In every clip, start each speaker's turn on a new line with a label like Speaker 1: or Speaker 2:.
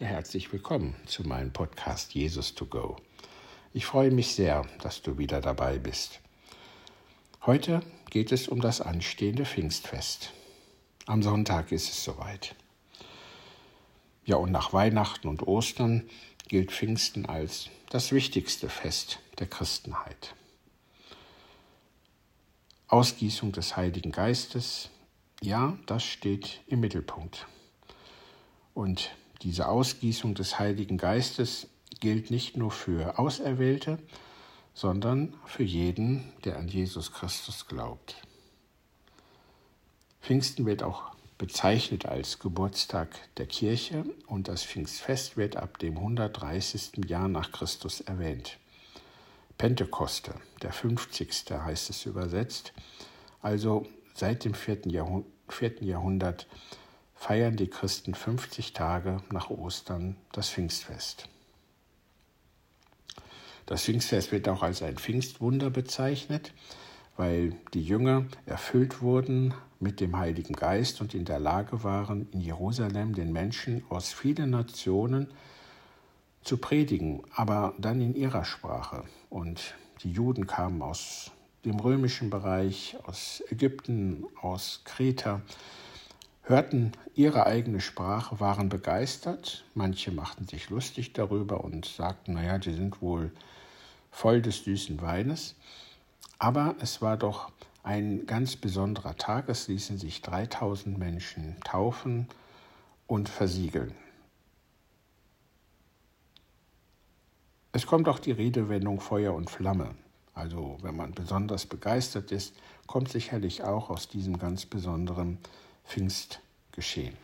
Speaker 1: Ja, herzlich willkommen zu meinem Podcast Jesus to Go. Ich freue mich sehr, dass du wieder dabei bist. Heute geht es um das anstehende Pfingstfest. Am Sonntag ist es soweit. Ja, und nach Weihnachten und Ostern gilt Pfingsten als das wichtigste Fest der Christenheit. Ausgießung des Heiligen Geistes, ja, das steht im Mittelpunkt. Und diese Ausgießung des Heiligen Geistes gilt nicht nur für Auserwählte, sondern für jeden, der an Jesus Christus glaubt. Pfingsten wird auch bezeichnet als Geburtstag der Kirche und das Pfingstfest wird ab dem 130. Jahr nach Christus erwähnt. Pentekoste, der 50. heißt es übersetzt, also seit dem 4. Jahrhundert feiern die Christen 50 Tage nach Ostern das Pfingstfest. Das Pfingstfest wird auch als ein Pfingstwunder bezeichnet, weil die Jünger erfüllt wurden mit dem Heiligen Geist und in der Lage waren, in Jerusalem den Menschen aus vielen Nationen zu predigen, aber dann in ihrer Sprache. Und die Juden kamen aus dem römischen Bereich, aus Ägypten, aus Kreta, hörten ihre eigene Sprache, waren begeistert. Manche machten sich lustig darüber und sagten, naja, die sind wohl voll des süßen Weines. Aber es war doch ein ganz besonderer Tag. Es ließen sich 3000 Menschen taufen und versiegeln. Es kommt auch die Redewendung Feuer und Flamme. Also wenn man besonders begeistert ist, kommt sicherlich auch aus diesem ganz besonderen Pfingstgeschehen.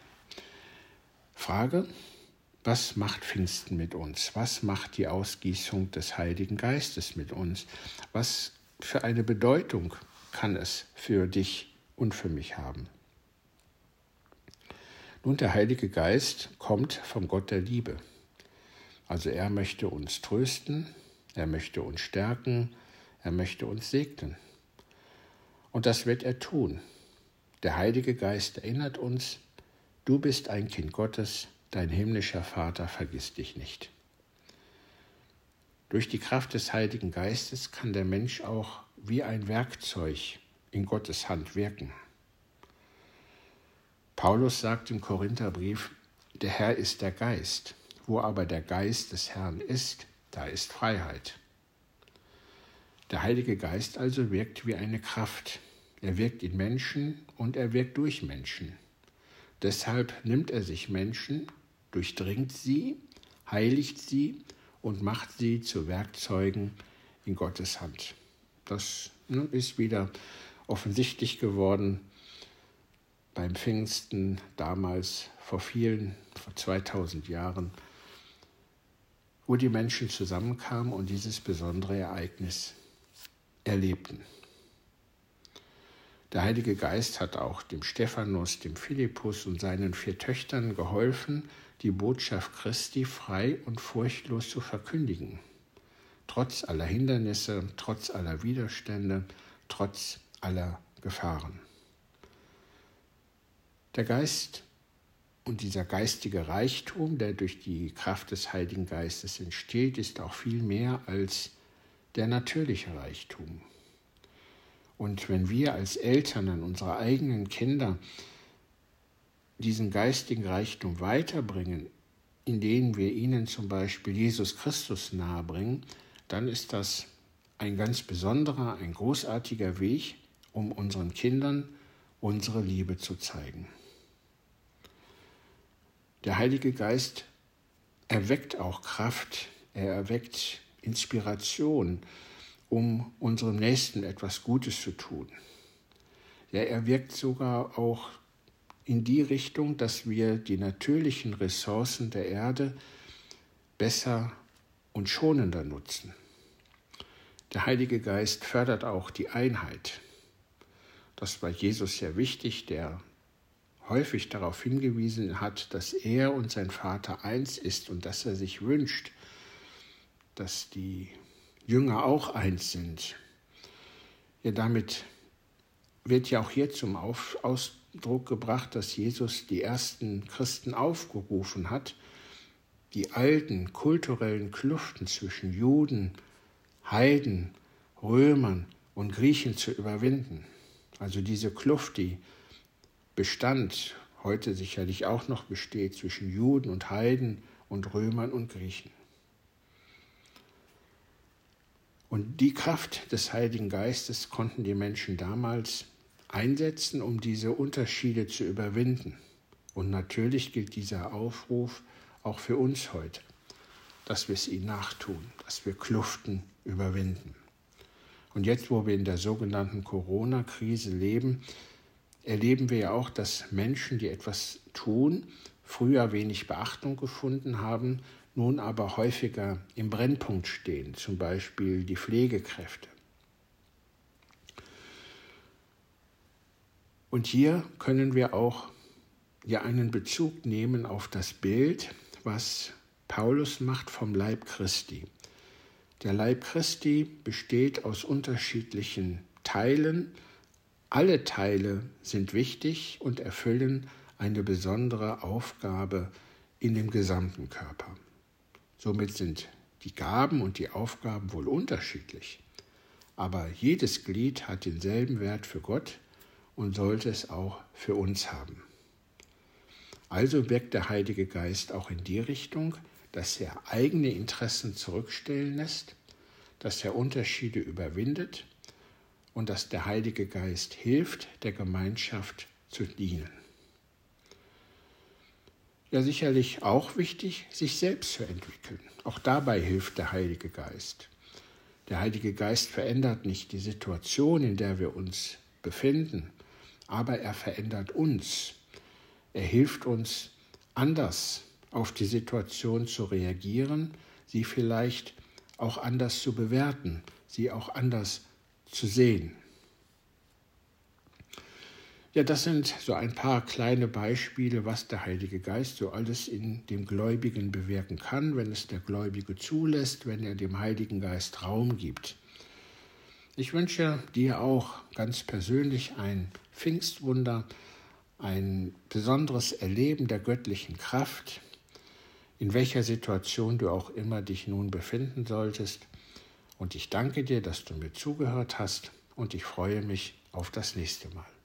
Speaker 1: Frage, was macht Pfingsten mit uns? Was macht die Ausgießung des Heiligen Geistes mit uns? Was für eine Bedeutung kann es für dich und für mich haben? Nun, der Heilige Geist kommt vom Gott der Liebe. Also er möchte uns trösten, er möchte uns stärken, er möchte uns segnen. Und das wird er tun. Der Heilige Geist erinnert uns, du bist ein Kind Gottes, dein himmlischer Vater vergisst dich nicht. Durch die Kraft des Heiligen Geistes kann der Mensch auch wie ein Werkzeug in Gottes Hand wirken. Paulus sagt im Korintherbrief, der Herr ist der Geist. Wo aber der Geist des Herrn ist, da ist Freiheit. Der Heilige Geist also wirkt wie eine Kraft, er wirkt in Menschen und er wirkt durch Menschen. Deshalb nimmt er sich Menschen, durchdringt sie, heiligt sie und macht sie zu Werkzeugen in Gottes Hand. Das ne, ist wieder offensichtlich geworden beim Pfingsten damals vor vielen, vor 2000 Jahren, wo die Menschen zusammenkamen und dieses besondere Ereignis erlebten. Der Heilige Geist hat auch dem Stephanus, dem Philippus und seinen vier Töchtern geholfen, die Botschaft Christi frei und furchtlos zu verkündigen. Trotz aller Hindernisse, trotz aller Widerstände, trotz aller Gefahren. Der Geist und dieser geistige Reichtum, der durch die Kraft des Heiligen Geistes entsteht, ist auch viel mehr als der natürliche Reichtum. Und wenn wir als Eltern an unsere eigenen Kinder diesen geistigen Reichtum weiterbringen, indem wir ihnen zum Beispiel Jesus Christus nahebringen, dann ist das ein ganz besonderer, ein großartiger Weg, um unseren Kindern unsere Liebe zu zeigen. Der Heilige Geist erweckt auch Kraft, er erweckt Inspiration, um unserem Nächsten etwas Gutes zu tun. Ja, er wirkt sogar auch in die Richtung, dass wir die natürlichen Ressourcen der Erde besser und schonender nutzen. Der Heilige Geist fördert auch die Einheit. Das war Jesus sehr wichtig, der häufig darauf hingewiesen hat, dass er und sein Vater eins ist und dass er sich wünscht, dass die Jünger auch eins sind. Ja, damit wird ja auch hier zum Ausdruck gebracht, dass Jesus die ersten Christen aufgerufen hat, die alten kulturellen Kluften zwischen Juden, Heiden, Römern und Griechen zu überwinden. Also diese Kluft, die bestand, heute sicherlich auch noch besteht zwischen Juden und Heiden und Römern und Griechen. Und die Kraft des Heiligen Geistes konnten die Menschen damals einsetzen, um diese Unterschiede zu überwinden. Und natürlich gilt dieser Aufruf auch für uns heute, dass wir es ihnen nachtun, dass wir Kluften überwinden. Und jetzt, wo wir in der sogenannten Corona-Krise leben, erleben wir ja auch, dass Menschen, die etwas tun, früher wenig Beachtung gefunden haben nun aber häufiger im Brennpunkt stehen, zum Beispiel die Pflegekräfte. Und hier können wir auch ja einen Bezug nehmen auf das Bild, was Paulus macht vom Leib Christi. Der Leib Christi besteht aus unterschiedlichen Teilen. Alle Teile sind wichtig und erfüllen eine besondere Aufgabe in dem gesamten Körper. Somit sind die Gaben und die Aufgaben wohl unterschiedlich. Aber jedes Glied hat denselben Wert für Gott und sollte es auch für uns haben. Also wirkt der Heilige Geist auch in die Richtung, dass er eigene Interessen zurückstellen lässt, dass er Unterschiede überwindet und dass der Heilige Geist hilft, der Gemeinschaft zu dienen. Ja, sicherlich auch wichtig, sich selbst zu entwickeln. Auch dabei hilft der Heilige Geist. Der Heilige Geist verändert nicht die Situation, in der wir uns befinden, aber er verändert uns. Er hilft uns, anders auf die Situation zu reagieren, sie vielleicht auch anders zu bewerten, sie auch anders zu sehen. Ja, das sind so ein paar kleine Beispiele, was der Heilige Geist so alles in dem Gläubigen bewirken kann, wenn es der Gläubige zulässt, wenn er dem Heiligen Geist Raum gibt. Ich wünsche dir auch ganz persönlich ein Pfingstwunder, ein besonderes Erleben der göttlichen Kraft, in welcher Situation du auch immer dich nun befinden solltest. Und ich danke dir, dass du mir zugehört hast und ich freue mich auf das nächste Mal.